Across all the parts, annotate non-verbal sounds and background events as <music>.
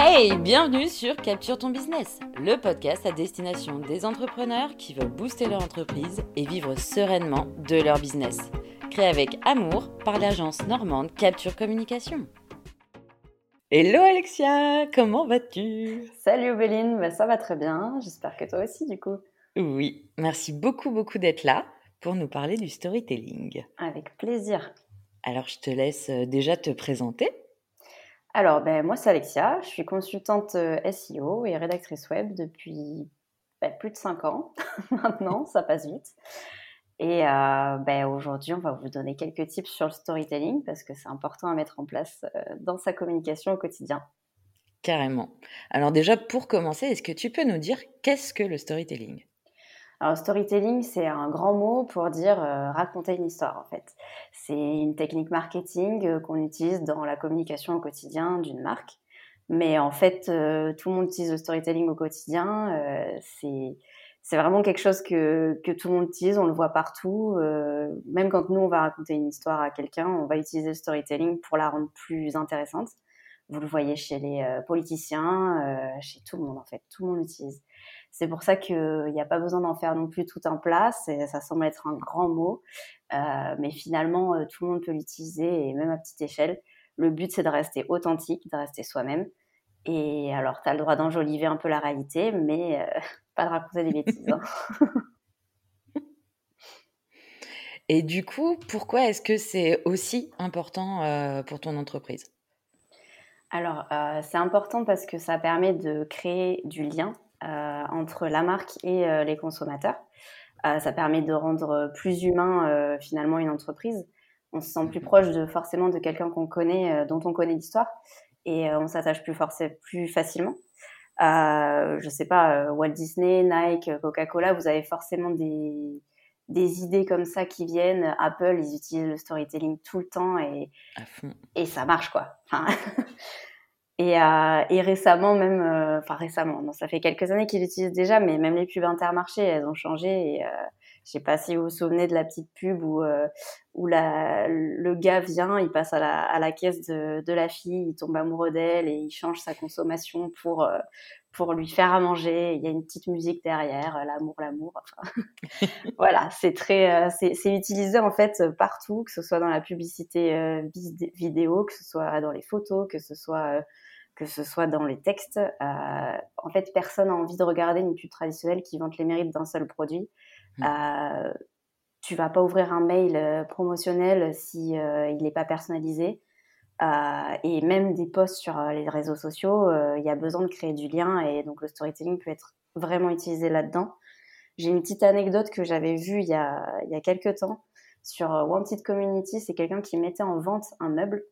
Hey, bienvenue sur Capture ton business, le podcast à destination des entrepreneurs qui veulent booster leur entreprise et vivre sereinement de leur business. Créé avec amour par l'agence normande Capture Communication. Hello Alexia, comment vas-tu? Salut Obéline, bah, ça va très bien, j'espère que toi aussi du coup. Oui, merci beaucoup beaucoup d'être là pour nous parler du storytelling. Avec plaisir. Alors je te laisse euh, déjà te présenter. Alors, ben, moi, c'est Alexia. Je suis consultante euh, SEO et rédactrice web depuis ben, plus de 5 ans <laughs> maintenant. Ça passe vite. Et euh, ben, aujourd'hui, on va vous donner quelques tips sur le storytelling parce que c'est important à mettre en place euh, dans sa communication au quotidien. Carrément. Alors déjà, pour commencer, est-ce que tu peux nous dire qu'est-ce que le storytelling? Alors, storytelling, c'est un grand mot pour dire euh, raconter une histoire, en fait. C'est une technique marketing euh, qu'on utilise dans la communication au quotidien d'une marque. Mais en fait, euh, tout le monde utilise le storytelling au quotidien. c'est c'est vraiment quelque chose que, que tout le monde utilise, on le voit partout. même quand nous, on va raconter une histoire à quelqu'un, on va utiliser le storytelling pour la rendre plus intéressante. Vous le voyez chez les politiciens, chez tout le monde en fait, tout le monde l'utilise. C'est pour ça qu'il n'y a pas besoin d'en faire non plus tout un plat. Ça semble être un grand mot, euh, mais finalement, euh, tout le monde peut l'utiliser et même à petite échelle. Le but, c'est de rester authentique, de rester soi-même. Et alors, tu as le droit d'enjoliver un peu la réalité, mais euh, <laughs> pas de raconter des bêtises. Hein. <laughs> Et du coup, pourquoi est-ce que c'est aussi important pour ton entreprise? Alors, c'est important parce que ça permet de créer du lien entre la marque et euh, les consommateurs. Euh, ça permet de rendre plus humain finalement une entreprise. On se sent plus proche de forcément de quelqu'un qu'on connaît, dont on connaît l'histoire, et on s'attache plus, plus facilement. Euh, je sais pas, Walt Disney, Nike, Coca-Cola, vous avez forcément des, des idées comme ça qui viennent. Apple, ils utilisent le storytelling tout le temps et, et ça marche quoi. Enfin, <laughs> Et, euh, et récemment, même, euh, enfin récemment, non, ça fait quelques années qu'ils l'utilisent déjà, mais même les pubs intermarchés, elles ont changé. Et euh, je sais pas si vous vous souvenez de la petite pub où, euh, où la, le gars vient, il passe à la, à la caisse de, de la fille, il tombe amoureux d'elle et il change sa consommation pour, euh, pour lui faire à manger. Il y a une petite musique derrière, l'amour, l'amour. Enfin, <laughs> voilà, c'est très, c'est utilisé en fait partout, que ce soit dans la publicité vidéo, que ce soit dans les photos, que ce soit que ce soit dans les textes. Euh, en fait, personne n'a envie de regarder une pub traditionnelle qui vante les mérites d'un seul produit. Mmh. Euh, tu vas pas ouvrir un mail euh, promotionnel si euh, il n'est pas personnalisé. Et même des posts sur les réseaux sociaux, il y a besoin de créer du lien et donc le storytelling peut être vraiment utilisé là-dedans. J'ai une petite anecdote que j'avais vue il y a, il y a quelques temps sur Wanted Community. C'est quelqu'un qui mettait en vente un meuble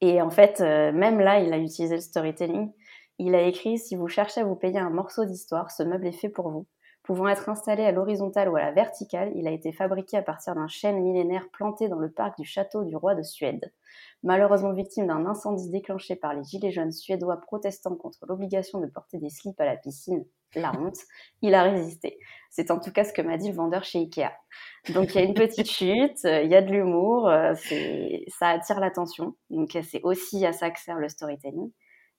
et en fait, euh, même là, il a utilisé le storytelling. Il a écrit Si vous cherchez à vous payer un morceau d'histoire, ce meuble est fait pour vous. Pouvant être installé à l'horizontale ou à la verticale, il a été fabriqué à partir d'un chêne millénaire planté dans le parc du château du roi de Suède. Malheureusement victime d'un incendie déclenché par les gilets jaunes suédois protestant contre l'obligation de porter des slips à la piscine, la honte, il a résisté. C'est en tout cas ce que m'a dit le vendeur chez Ikea. Donc il y a une petite <laughs> chute, il y a de l'humour, euh, ça attire l'attention. Donc c'est aussi à ça que sert le storytelling.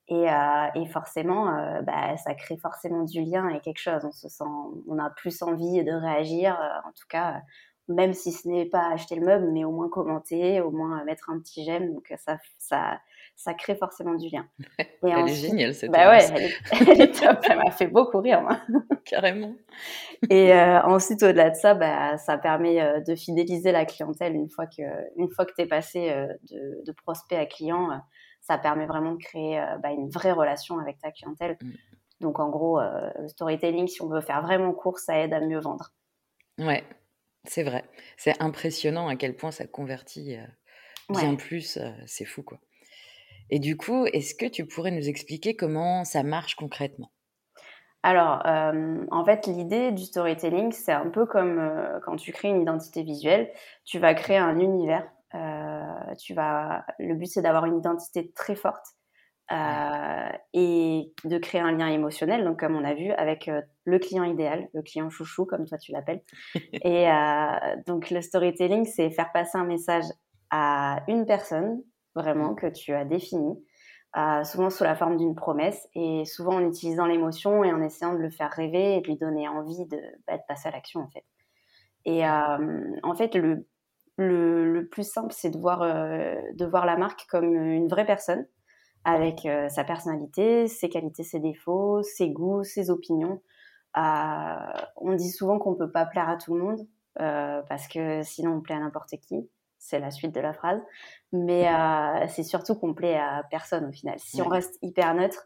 Et, euh, et forcément, euh, bah, ça crée forcément du lien et quelque chose. On se sent, on a plus envie de réagir. Euh, en tout cas, même si ce n'est pas acheter le meuble, mais au moins commenter, au moins mettre un petit j'aime. Donc ça, ça, ça crée forcément du lien. <laughs> Et elle est géniale cette bah ouais, elle est, <laughs> elle est, top. Elle m'a fait beaucoup rire, moi. <laughs> Carrément. Et euh, ensuite, au-delà de ça, bah, ça permet euh, de fidéliser la clientèle une fois que, une fois que t'es passé euh, de, de, prospect à client ça permet vraiment de créer euh, bah, une vraie relation avec ta clientèle. Mm. Donc en gros, euh, le storytelling, si on veut faire vraiment court, ça aide à mieux vendre. Ouais, c'est vrai. C'est impressionnant à quel point ça convertit euh, bien plus. c'est fou quoi. Et du coup, est-ce que tu pourrais nous expliquer comment ça marche concrètement? Alors, en fait, l'idée du storytelling, c'est un peu comme quand tu crées une identité visuelle. Tu vas créer un univers euh, tu vas, le but c'est d'avoir une identité très forte euh, et de créer un lien émotionnel, donc comme on a vu avec euh, le client idéal, le client chouchou comme toi tu l'appelles. <laughs> et donc le storytelling, c'est faire passer un message à une personne vraiment que tu as défini souvent sous la forme d'une promesse et souvent en utilisant l'émotion et en essayant de le faire rêver et de lui donner envie de, bah, de passer à l'action en fait. Et en fait, le, le, le plus simple, c'est de voir, de voir la marque comme une vraie personne avec sa personnalité, ses qualités, ses défauts, ses goûts, ses opinions. on dit souvent qu'on peut pas plaire à tout le monde parce que sinon on plaît à n'importe qui c'est la suite de la phrase. Mais euh, c'est surtout qu'on plaît à personne au final. Si on reste hyper neutre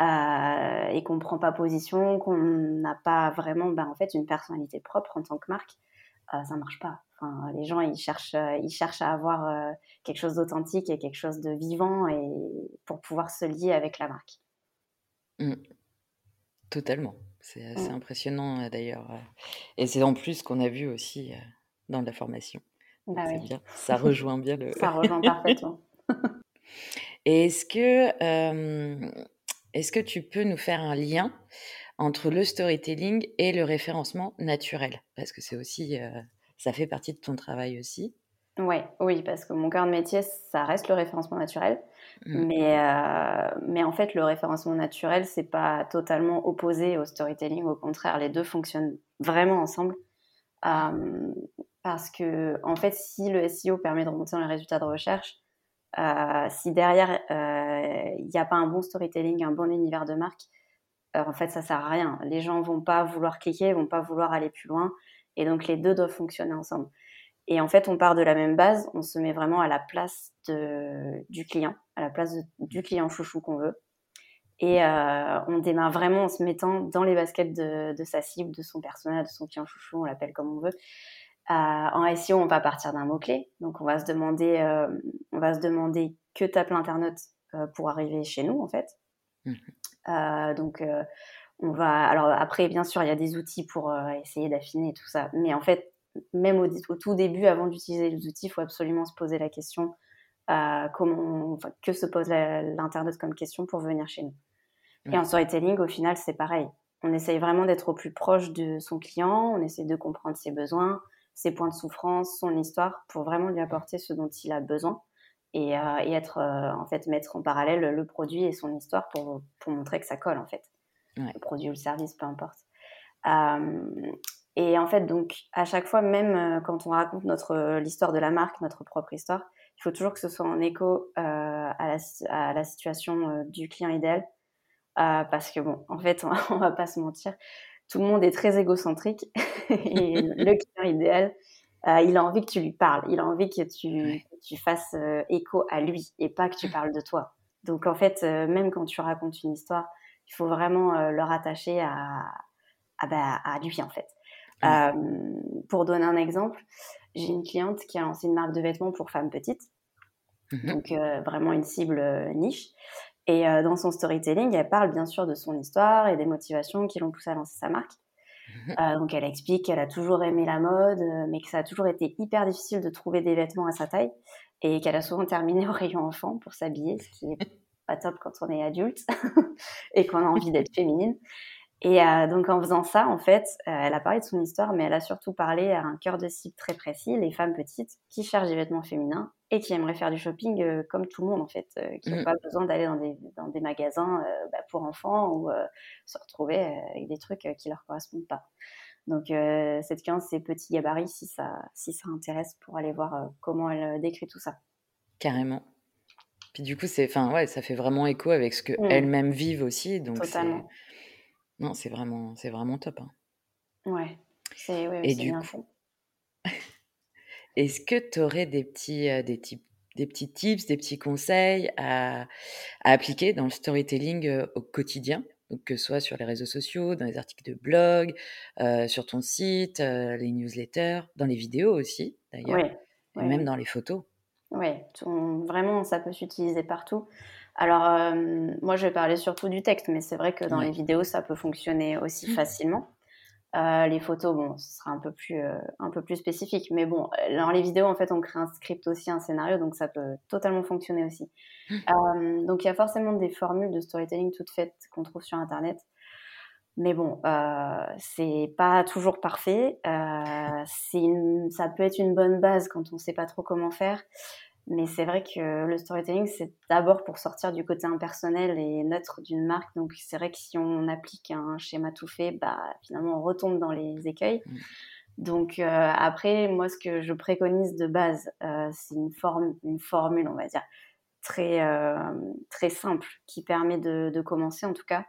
euh, et qu'on ne prend pas position, qu'on n'a pas vraiment ben, en fait, une personnalité propre en tant que marque, euh, ça ne marche pas. Enfin, les gens, ils cherchent, ils cherchent à avoir quelque chose d'authentique et quelque chose de vivant et pour pouvoir se lier avec la marque. Mmh. Totalement. C'est assez mmh. impressionnant d'ailleurs. Et c'est en plus qu'on a vu aussi dans la formation. Bah bien. Ça rejoint bien le. Ça rejoint parfaitement. <laughs> <laughs> Et est-ce que, est-ce que tu peux nous faire un lien entre le storytelling et le référencement naturel Parce que c'est aussi, ça fait partie de ton travail aussi. Ouais, oui, parce que mon cœur de métier, ça reste le référencement naturel. Mmh. Mais, mais en fait, le référencement naturel, c'est pas totalement opposé au storytelling. Au contraire, les deux fonctionnent vraiment ensemble. Parce que, en fait, si le SEO permet de remonter dans les résultats de recherche, euh, si derrière euh, il n'y a pas un bon storytelling, un bon univers de marque, euh, en fait, ça sert à rien. Les gens vont pas vouloir cliquer, vont pas vouloir aller plus loin, et donc les deux doivent fonctionner ensemble. Et en fait, on part de la même base, on se met vraiment à la place de, du client, à la place du client chouchou qu'on veut. Et on démarre vraiment en se mettant dans les baskets de, sa cible, de son personnage, de son client chouchou, on l'appelle comme on veut. Euh, en SEO, on va partir d'un mot-clé. Donc, on va se demander, euh, on va se demander que tape l'internaute euh, pour arriver chez nous, en fait. Mmh. Donc, on va. Alors, après, bien sûr, il y a des outils pour essayer d'affiner tout ça. Mais en fait, même au, tout début, avant d'utiliser les outils, il faut absolument se poser la question comment, que se pose l'internaute comme question pour venir chez nous. Et en storytelling, au final, c'est pareil. On essaye vraiment d'être au plus proche de son client, on essaie de comprendre ses besoins, ses points de souffrance, son histoire, pour vraiment lui apporter ce dont il a besoin et, euh, être euh, en fait mettre en parallèle le produit et son histoire pour, pour montrer que ça colle en fait. Le produit ou le service, peu importe. Euh, et en fait, donc, à chaque fois, même quand on raconte notre l'histoire de la marque, notre propre histoire, il faut toujours que ce soit en écho à la, à, la, situation du client idéal. parce que, bon, en fait, on, <laughs> on va pas se mentir, tout le monde est très égocentrique <laughs> et le client idéal, euh, il a envie que tu lui parles, il a envie que tu, tu fasses euh, écho à lui et pas que tu parles de toi. Donc en fait, euh, même quand tu racontes une histoire, il faut vraiment le rattacher à, à, bah, à, lui en fait. pour donner un exemple, j'ai une cliente qui a lancé une marque de vêtements pour femmes petites, mmh donc vraiment une cible niche. Et dans son storytelling, elle parle bien sûr de son histoire et des motivations qui l'ont poussée à lancer sa marque. Euh, donc elle explique qu'elle a toujours aimé la mode, euh, mais que ça a toujours été hyper difficile de trouver des vêtements à sa taille et qu'elle a souvent terminé <laughs> au rayon enfant pour s'habiller, ce qui est pas top quand on est adulte <laughs> et qu'on a envie d'être féminine. Et euh, donc en faisant ça, en fait, elle a parlé de son histoire, mais elle a surtout parlé à un cœur de cible très précis, les femmes petites qui cherchent des vêtements féminins et qui aimeraient faire du shopping euh, comme tout le monde, en fait, qui n'ont mmh. pas besoin d'aller dans des, dans des magasins bah, pour enfants ou se retrouver avec des trucs qui leur correspondent pas. Donc cette cliente, c'est petit gabarit si ça, si ça intéresse pour aller voir comment elle décrit tout ça. Carrément. Puis du coup, c'est, enfin ouais, ça fait vraiment écho avec ce que mmh. elles-mêmes vivent aussi, donc Totalement. Non, c'est vraiment, c'est vraiment top. Hein. Ouais, c'est ouais, Et du coup, est-ce que tu aurais des petits, euh, des, des petits tips, des petits conseils à, appliquer dans le storytelling euh, au quotidien? Donc, que ce soit sur les réseaux sociaux, dans les articles de blog, euh, sur ton site, les newsletters, dans les vidéos aussi, d'ailleurs, et même dans les photos. Oui, vraiment, ça peut s'utiliser partout. Alors, euh, moi, je vais parler surtout du texte, mais c'est vrai que dans les vidéos, ça peut fonctionner aussi mmh. facilement. Euh, les photos, bon, ce sera un peu plus, euh, un peu plus spécifique, mais bon, dans les vidéos, en fait, on crée un script aussi, un scénario, donc ça peut totalement fonctionner aussi. Mmh. donc, il y a forcément des formules de storytelling toutes faites qu'on trouve sur Internet. Mais bon, c'est pas toujours parfait. Une, ça peut être une bonne base quand on sait pas trop comment faire. Mais c'est vrai que le storytelling, c'est d'abord pour sortir du côté impersonnel et neutre d'une marque. Donc c'est vrai que si on applique un schéma tout fait, bah, finalement, on retombe dans les écueils. Mm. Donc euh, après, moi, ce que je préconise de base, euh, c'est une, forme, une formule, on va dire, très, euh, très simple qui permet de, de, commencer en tout cas.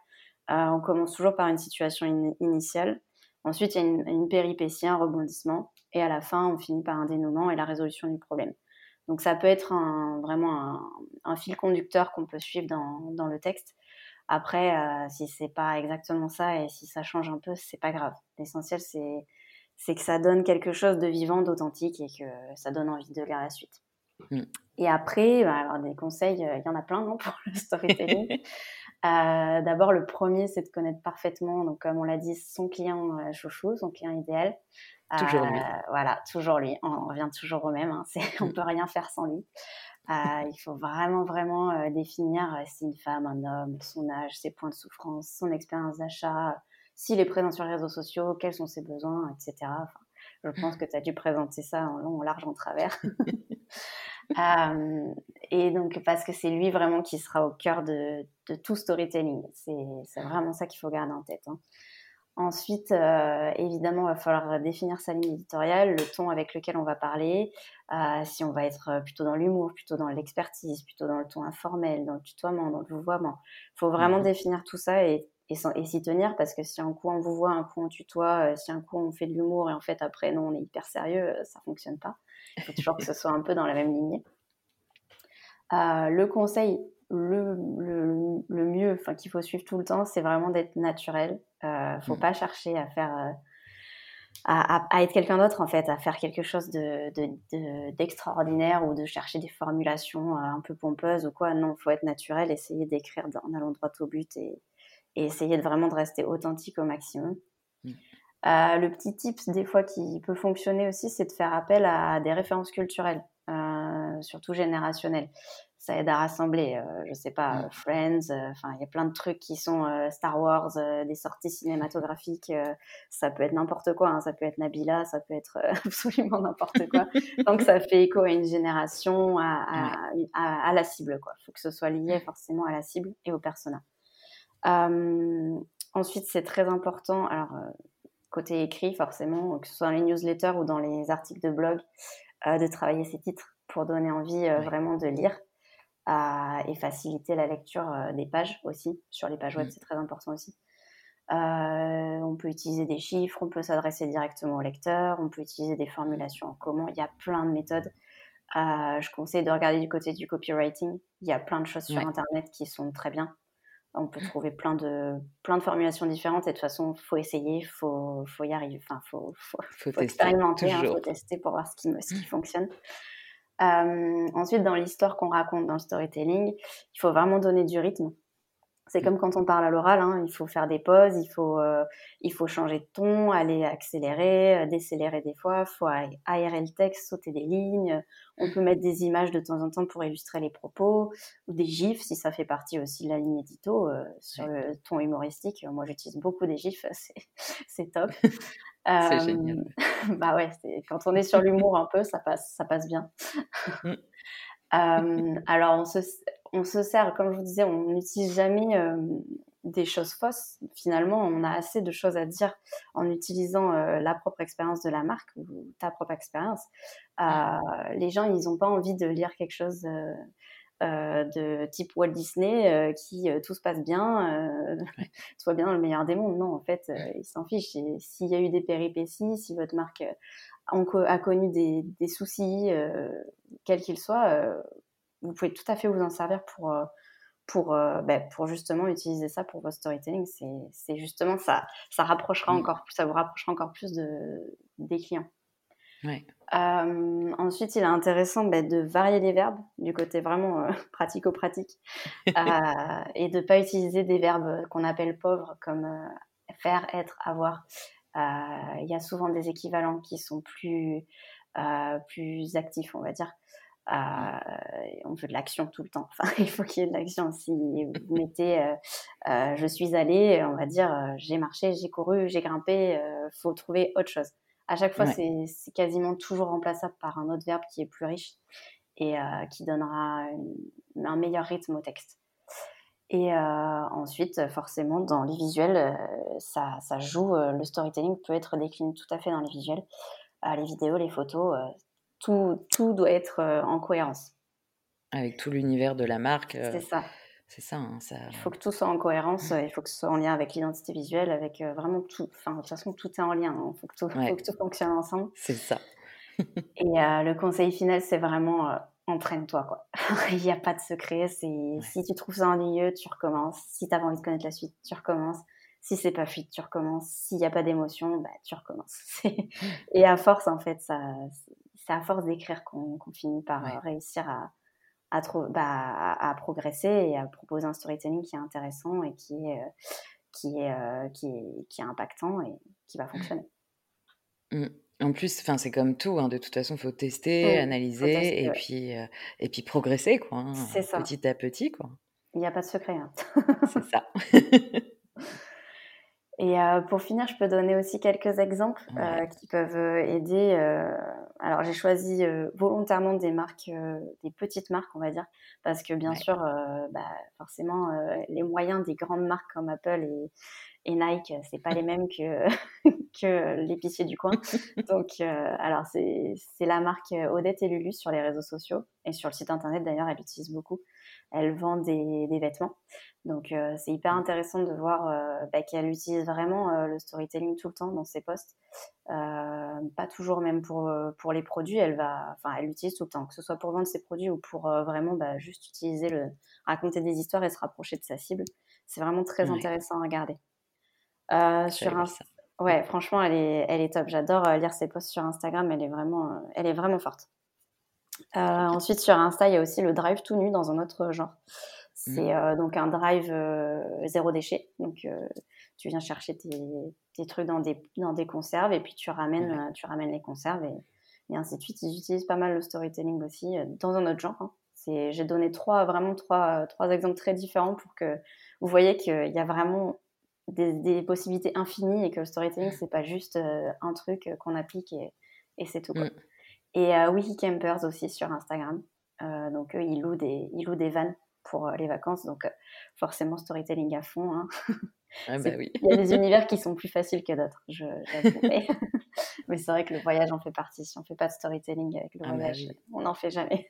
on commence toujours par une situation initiale. Ensuite, il y a une, une, péripétie, un rebondissement. Et à la fin, on finit par un dénouement et la résolution du problème. Donc ça peut être vraiment un, fil conducteur qu'on peut suivre dans, le texte. Après, euh, si c'est pas exactement ça et si ça change un peu, c'est pas grave. L'essentiel, c'est que ça donne quelque chose de vivant, d'authentique et que ça donne envie de lire la suite. Mm. Et après, bah, alors des conseils, euh, il y en a plein non, pour le storytelling. <laughs> Euh, d'abord, le premier, c'est de connaître parfaitement, donc comme on l'a dit, son client chouchou, son client idéal. Toujours lui. Euh, voilà, toujours lui. On revient toujours au même. Hein. <laughs> on mm. peut rien faire sans lui. Euh, il faut vraiment, vraiment euh, définir si une femme, un homme, son âge, ses points de souffrance, son expérience d'achat, s'il est présent sur les réseaux sociaux, quels sont ses besoins, etc. je pense que tu as dû présenter ça en long, en large, en travers. <laughs> et donc, parce que c'est lui vraiment qui sera au cœur de, tout storytelling. C'est vraiment ça qu'il faut garder en tête. Hein. Ensuite, euh, évidemment, il va falloir définir sa ligne éditoriale, le ton avec lequel on va parler, euh, si on va être euh, plutôt dans l'humour, plutôt dans l'expertise, plutôt dans le ton informel, dans le tutoiement, dans le vouvoiement. Il faut vraiment mmh définir tout ça et, et, s'y tenir parce que si un coup on vous voit, un coup on tutoie, si un coup on fait de l'humour et en fait après non, on est hyper sérieux, ça fonctionne pas. Il faut toujours que ce soit un peu dans la même lignée. le conseil le, le, le mieux, qu'il faut suivre tout le temps, c'est vraiment d'être naturel. Euh, faut mm. pas chercher à faire, euh, à, à, être quelqu'un d'autre en fait, à faire quelque chose de, d'extraordinaire ou de chercher des formulations euh, un peu pompeuses ou quoi. Non, faut être naturel, essayer d'écrire en allant droit au but et, et, essayer de vraiment de rester authentique au maximum. Mm. Euh, le petit tips des fois qui peut fonctionner aussi, c'est de faire appel à des références culturelles, surtout générationnelles ça aide à rassembler. Euh, je sais pas, mm. Friends, euh, enfin, il y a plein de trucs qui sont euh, Star Wars, des sorties cinématographiques. ça peut être n'importe quoi. Hein, ça peut être Nabila, ça peut être <laughs> absolument n'importe quoi. Donc, ça fait écho à une génération, à, à, à, la cible. Il faut que ce soit lié forcément à la cible et au persona. Ensuite, c'est très important. Alors, côté écrit, forcément, que ce soit dans les newsletters ou dans les articles de blog, de travailler ses titres pour donner envie vraiment de lire et faciliter la lecture euh, des pages aussi. Sur les pages web, mmh. c'est très important aussi. Euh, on peut utiliser des chiffres, on peut s'adresser directement au lecteur, on peut utiliser des formulations en commun. Il y a plein de méthodes. Euh, je conseille de regarder du côté du copywriting. Il y a plein de choses sur Internet qui sont très bien. On peut trouver plein de, plein de formulations différentes et de toute façon, il faut essayer, il faut, faut y arriver. Enfin, il faut, faut, expérimenter, il hein, faut tester pour voir ce qui, ce qui fonctionne. Euh, ensuite, dans l'histoire qu'on raconte dans le storytelling, il faut vraiment donner du rythme. C'est comme quand on parle à l'oral, hein, il faut faire des pauses, il faut, euh, il faut changer de ton, aller accélérer, euh, décélérer des fois, il faut aérer le texte, sauter des lignes. On peut mettre des images de temps en temps pour illustrer les propos, ou des gifs si ça fait partie aussi de la ligne édito sur le ton humoristique. Moi, j'utilise beaucoup des gifs, <laughs> c'est top. <laughs> C'est génial. <laughs> bah ouais, quand on est sur l'humour un peu, ça passe, ça passe bien. Mmh. alors, on se, on se sert, comme je vous disais, on n'utilise jamais des choses fausses. Finalement, on a assez de choses à dire en utilisant la propre expérience de la marque ou ta propre expérience. Euh, les gens, ils n'ont pas envie de lire quelque chose euh, de type Walt Disney euh, qui euh, tout se passe bien, <laughs> tout va bien dans le meilleur des mondes. Non, en fait, ils s'en fichent. S'il y a eu des péripéties, si votre marque a connu des, soucis, quels qu'ils soient, vous pouvez tout à fait vous en servir pour, pour, ben, pour justement utiliser ça pour votre storytelling. C'est justement ça, ça rapprochera encore, ça vous rapprochera encore plus de, des clients. Euh, ensuite, il est intéressant bah, de varier les verbes du côté vraiment euh, <laughs> pratico-pratique euh, et de ne pas utiliser des verbes qu'on appelle pauvres comme faire, être, avoir. Il y a souvent des équivalents qui sont plus, plus actifs, on va dire. On veut de l'action tout le temps. <laughs> Enfin, il faut qu'il y ait de l'action. Si vous mettez je suis allé, on va dire j'ai marché, j'ai couru, j'ai grimpé, il faut trouver autre chose. À chaque fois, c'est quasiment toujours remplaçable par un autre verbe qui est plus riche. et qui donnera un meilleur rythme au texte. Et ensuite, forcément, dans les visuels, ça, ça, joue. le storytelling peut être décliné tout à fait dans les visuels. les vidéos, les photos, tout, tout doit être en cohérence. Avec tout l'univers de la marque. C'est ça. C'est ça, hein, ça, Il faut que tout soit en cohérence, il faut que ce soit en lien avec l'identité visuelle, avec vraiment tout. Enfin, de toute façon, tout est en lien. Il hein. faut, que tout, faut que tout fonctionne ensemble. C'est ça. <laughs> Et le conseil final, c'est vraiment entraîne-toi. quoi. <laughs> Il n'y a pas de secret. C'est Si tu trouves ça ennuyeux, tu recommences. Si tu as envie de connaître la suite, tu recommences. Si c'est pas fluide, tu recommences. S'il n'y a pas d'émotion, bah, tu recommences. <laughs> et à force, en fait, ça, c'est à force d'écrire qu'on finit par réussir à, à, bah, à, progresser et à proposer un storytelling qui est intéressant et qui est, qui est, qui est, qui est impactant et qui va fonctionner. Mmh. En plus, enfin, c'est comme tout, hein, de toute façon, il faut tester, analyser et, puis, et puis progresser, quoi, hein, petit à petit. Quoi. Il n'y a pas de secret. Hein. c'est ça. <laughs> Et pour finir, je peux donner aussi quelques exemples qui peuvent aider. alors, j'ai choisi volontairement des marques, des petites marques, on va dire, parce que bien sûr, bah, forcément, les moyens des grandes marques comme Apple et, et Nike, c'est pas les mêmes que, que l'épicier du coin. <laughs> Donc, alors, c'est la marque Odette et Lulu sur les réseaux sociaux et sur le site internet d'ailleurs, elle l'utilise beaucoup. Elle vend des, des vêtements. Donc, c'est hyper intéressant de voir bah, qu'elle utilise vraiment le storytelling tout le temps dans ses posts. pas toujours même pour, pour les produits, elle va, enfin, elle l'utilise tout le temps, que ce soit pour vendre ses produits ou pour vraiment bah, juste utiliser le, raconter des histoires et se rapprocher de sa cible. C'est vraiment très intéressant à regarder. sur un... Ouais, franchement, elle est, elle est top. J'adore lire ses posts sur Instagram. Elle est vraiment, elle est vraiment forte. ensuite, sur Insta, il y a aussi le drive tout nu dans un autre genre. C'est euh, donc un drive euh, zéro déchet. Donc, euh, tu viens chercher tes, trucs dans des, dans des conserves et puis tu ramènes, tu ramènes les conserves et, et, ainsi de suite. Ils utilisent pas mal le storytelling aussi dans un autre genre. Hein. J'ai donné trois, vraiment trois, trois exemples très différents pour que vous voyez qu'il y a vraiment des, possibilités infinies et que le storytelling, c'est pas juste un truc qu'on applique et, et c'est tout. Quoi. Mmh. Et Wiki Campers aussi sur Instagram. donc eux, ils louent des, ils louent des vannes pour euh, les vacances. Donc, euh, forcément, storytelling à fond. Hein. <laughs> Ah <laughs> bah oui. Il y a des univers qui sont plus faciles que d'autres, je, <laughs> Mais c'est vrai que le voyage en fait partie. Si on ne fait pas de storytelling avec le ah bah voyage, on n'en fait jamais.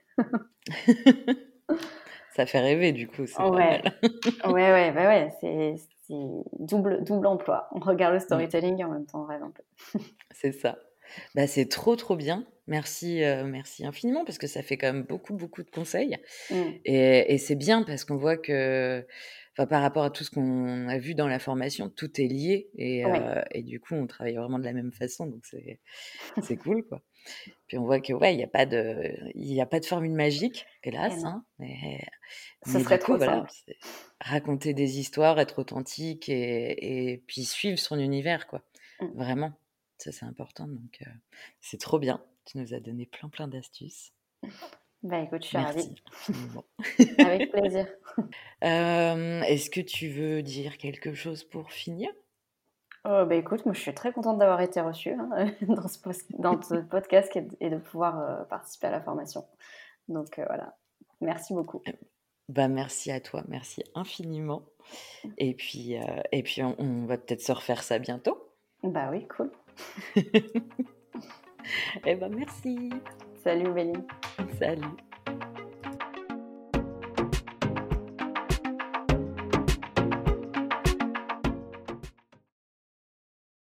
Ça fait rêver, du coup. Ouais. ouais, ouais, bah ouais, c'est double, double emploi. On regarde le mmh. storytelling et en même temps on rêve un peu. <laughs> c'est ça. Bah, c'est trop, trop bien. Merci, euh, merci infiniment parce que ça fait quand même beaucoup, beaucoup de conseils. Mmh. Et, c'est bien parce qu'on voit que, par rapport à tout ce qu'on a vu dans la formation, tout est lié et, euh, et, du coup, on travaille vraiment de la même façon. Donc, c'est, c'est cool, quoi. Puis on voit que, ouais, il n'y a, pas de, y a pas de formule magique, hélas. Hein, mais, ça serait trop voilà, Raconter des histoires, être authentique et, et puis suivre son univers, quoi. Mmh. Vraiment. Ça, c'est important. Donc, euh, c'est trop bien. Tu nous as donné plein, plein d'astuces. <laughs> Bah écoute, je suis ravie. Avec plaisir. <laughs> Euh, est-ce que tu veux dire quelque chose pour finir? Oh, bah écoute, moi je suis très contente d'avoir été reçue hein, <laughs> dans, ce dans, ce podcast et de pouvoir euh, participer à la formation. Donc voilà, merci beaucoup. Bah merci à toi, merci infiniment. Et puis, et puis on, on va peut-être se refaire ça bientôt. Bah oui, cool. <laughs> eh ben merci. Salut Béline. Salut.